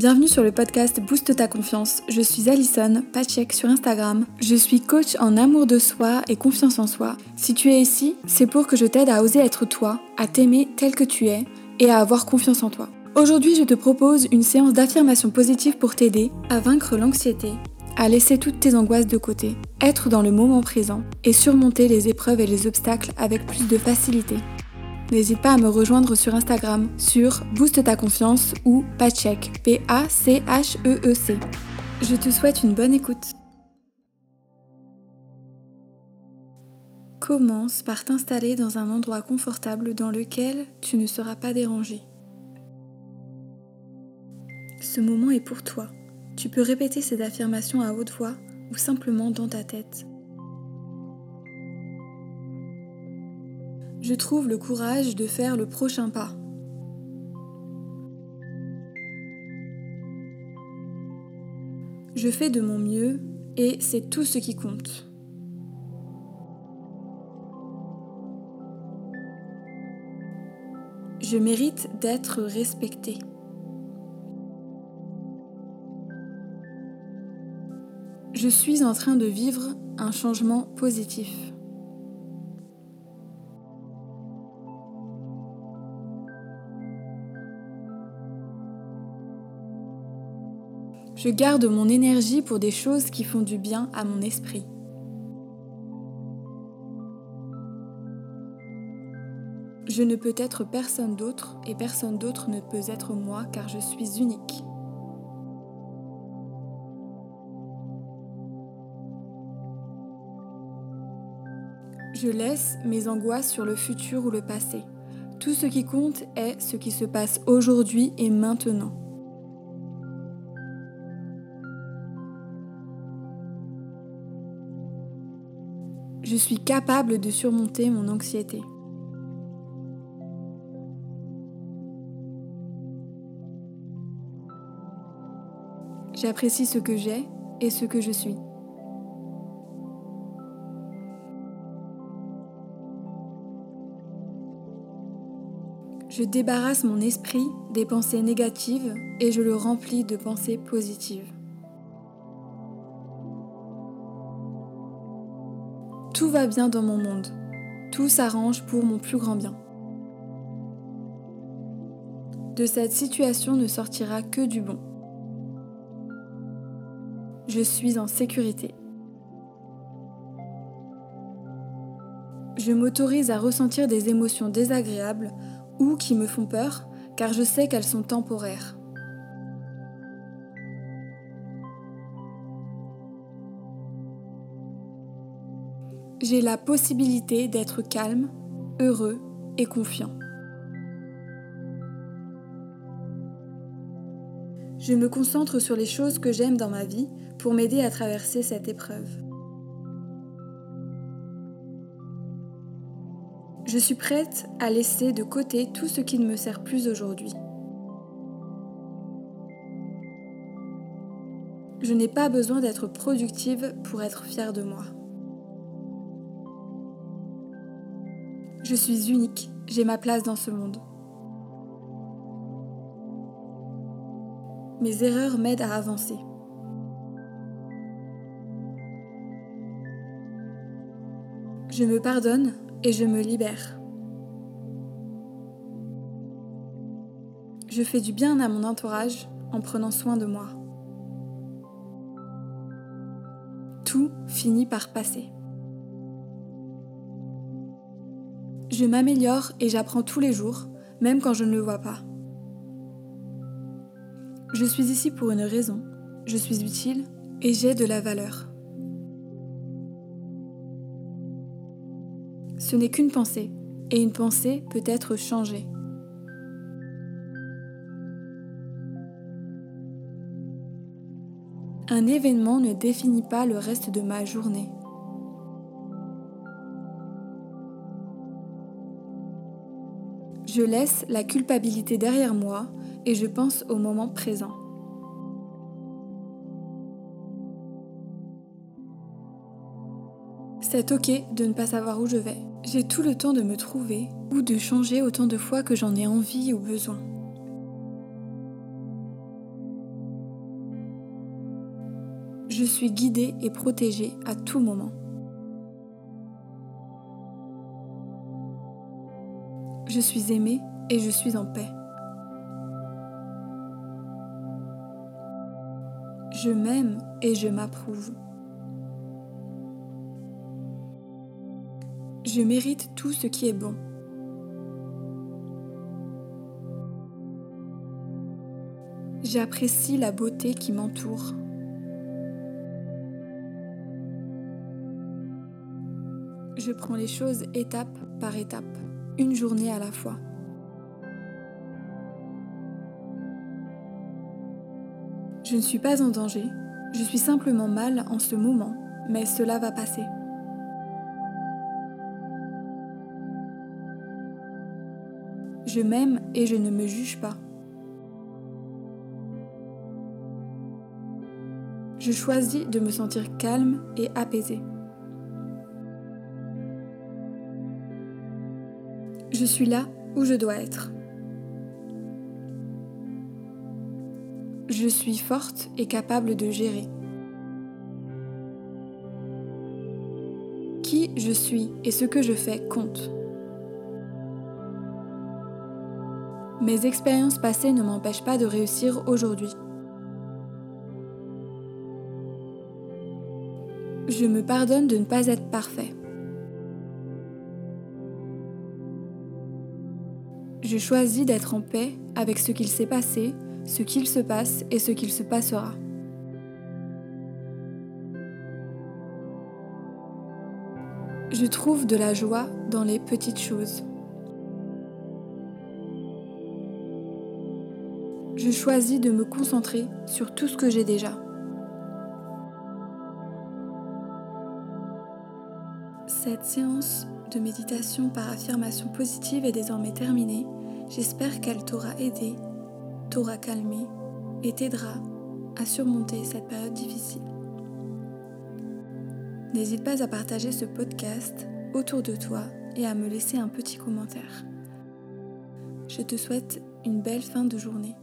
Bienvenue sur le podcast Booste ta confiance. Je suis Alison Pachek sur Instagram. Je suis coach en amour de soi et confiance en soi. Si tu es ici, c'est pour que je t'aide à oser être toi, à t'aimer tel que tu es et à avoir confiance en toi. Aujourd'hui, je te propose une séance d'affirmation positive pour t'aider à vaincre l'anxiété, à laisser toutes tes angoisses de côté, être dans le moment présent et surmonter les épreuves et les obstacles avec plus de facilité. N'hésite pas à me rejoindre sur Instagram sur Booste ta confiance ou Pachek, P-A-C-H-E-E-C. Je te souhaite une bonne écoute. Commence par t'installer dans un endroit confortable dans lequel tu ne seras pas dérangé. Ce moment est pour toi. Tu peux répéter ces affirmations à haute voix ou simplement dans ta tête. Je trouve le courage de faire le prochain pas. Je fais de mon mieux et c'est tout ce qui compte. Je mérite d'être respecté. Je suis en train de vivre un changement positif. Je garde mon énergie pour des choses qui font du bien à mon esprit. Je ne peux être personne d'autre et personne d'autre ne peut être moi car je suis unique. Je laisse mes angoisses sur le futur ou le passé. Tout ce qui compte est ce qui se passe aujourd'hui et maintenant. Je suis capable de surmonter mon anxiété. J'apprécie ce que j'ai et ce que je suis. Je débarrasse mon esprit des pensées négatives et je le remplis de pensées positives. Tout va bien dans mon monde. Tout s'arrange pour mon plus grand bien. De cette situation ne sortira que du bon. Je suis en sécurité. Je m'autorise à ressentir des émotions désagréables ou qui me font peur car je sais qu'elles sont temporaires. J'ai la possibilité d'être calme, heureux et confiant. Je me concentre sur les choses que j'aime dans ma vie pour m'aider à traverser cette épreuve. Je suis prête à laisser de côté tout ce qui ne me sert plus aujourd'hui. Je n'ai pas besoin d'être productive pour être fière de moi. Je suis unique, j'ai ma place dans ce monde. Mes erreurs m'aident à avancer. Je me pardonne et je me libère. Je fais du bien à mon entourage en prenant soin de moi. Tout finit par passer. Je m'améliore et j'apprends tous les jours, même quand je ne le vois pas. Je suis ici pour une raison, je suis utile et j'ai de la valeur. Ce n'est qu'une pensée, et une pensée peut être changée. Un événement ne définit pas le reste de ma journée. Je laisse la culpabilité derrière moi et je pense au moment présent. C'est ok de ne pas savoir où je vais. J'ai tout le temps de me trouver ou de changer autant de fois que j'en ai envie ou besoin. Je suis guidée et protégée à tout moment. Je suis aimée et je suis en paix. Je m'aime et je m'approuve. Je mérite tout ce qui est bon. J'apprécie la beauté qui m'entoure. Je prends les choses étape par étape, une journée à la fois. Je ne suis pas en danger, je suis simplement mal en ce moment, mais cela va passer. Je m'aime et je ne me juge pas. Je choisis de me sentir calme et apaisée. Je suis là où je dois être. Je suis forte et capable de gérer. Qui je suis et ce que je fais compte. Mes expériences passées ne m'empêchent pas de réussir aujourd'hui. Je me pardonne de ne pas être parfait. Je choisis d'être en paix avec ce qu'il s'est passé, ce qu'il se passe et ce qu'il se passera. Je trouve de la joie dans les petites choses. Je choisis de me concentrer sur tout ce que j'ai déjà. Cette séance de méditation par affirmation positive est désormais terminée. J'espère qu'elle t'aura aidé, t'aura calmé et t'aidera à surmonter cette période difficile. N'hésite pas à partager ce podcast autour de toi et à me laisser un petit commentaire. Je te souhaite une belle fin de journée.